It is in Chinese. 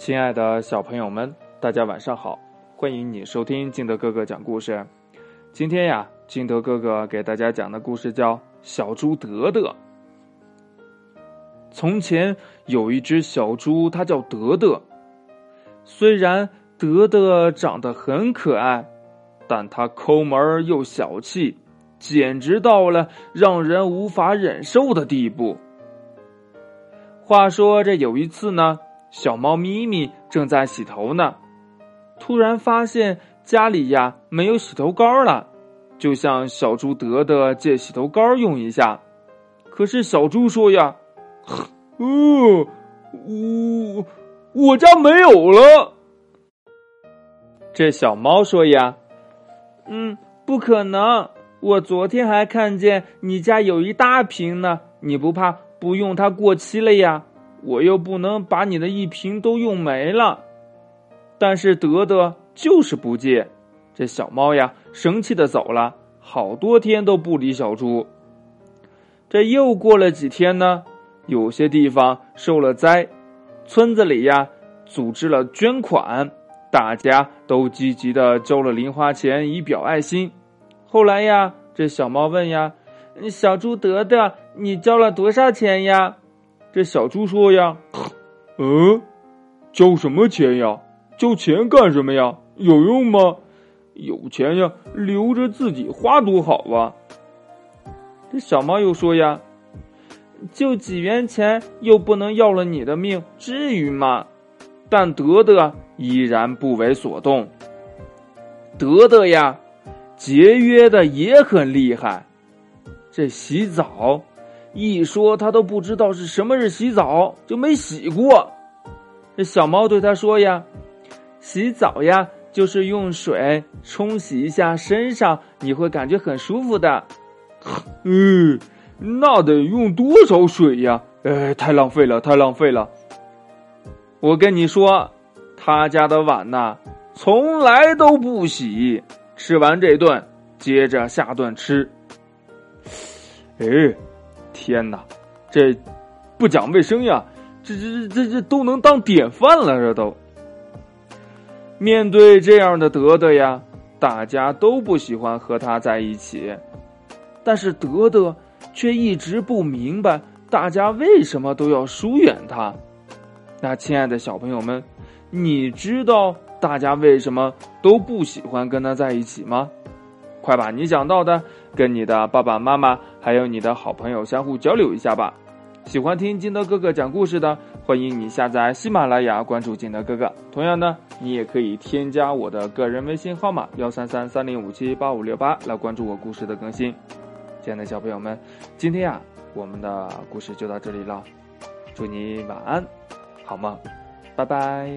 亲爱的小朋友们，大家晚上好！欢迎你收听金德哥哥讲故事。今天呀，金德哥哥给大家讲的故事叫《小猪德德》。从前有一只小猪，它叫德德。虽然德德长得很可爱，但它抠门又小气，简直到了让人无法忍受的地步。话说这有一次呢。小猫咪咪正在洗头呢，突然发现家里呀没有洗头膏了，就向小猪德德借洗头膏用一下。可是小猪说呀：“哦，我我家没有了。”这小猫说呀：“嗯，不可能，我昨天还看见你家有一大瓶呢，你不怕不用它过期了呀？”我又不能把你的一瓶都用没了，但是德德就是不借，这小猫呀生气的走了，好多天都不理小猪。这又过了几天呢，有些地方受了灾，村子里呀组织了捐款，大家都积极的交了零花钱以表爱心。后来呀，这小猫问呀：“小猪德德，你交了多少钱呀？”这小猪说呀：“嗯，交什么钱呀？交钱干什么呀？有用吗？有钱呀，留着自己花多好啊！”这小猫又说呀：“就几元钱，又不能要了你的命，至于吗？”但德德依然不为所动。德德呀，节约的也很厉害。这洗澡。一说他都不知道是什么是洗澡，就没洗过。这小猫对他说呀：“洗澡呀，就是用水冲洗一下身上，你会感觉很舒服的。”嗯，那得用多少水呀？哎，太浪费了，太浪费了。我跟你说，他家的碗呐，从来都不洗。吃完这顿，接着下顿吃。哎。天哪，这不讲卫生呀！这这这这这都能当典范了，这都。面对这样的德德呀，大家都不喜欢和他在一起，但是德德却一直不明白大家为什么都要疏远他。那亲爱的小朋友们，你知道大家为什么都不喜欢跟他在一起吗？快把你想到的跟你的爸爸妈妈还有你的好朋友相互交流一下吧。喜欢听金德哥哥讲故事的，欢迎你下载喜马拉雅，关注金德哥哥。同样呢，你也可以添加我的个人微信号码幺三三三零五七八五六八来关注我故事的更新。亲爱的小朋友们，今天呀，我们的故事就到这里了。祝你晚安，好梦，拜拜。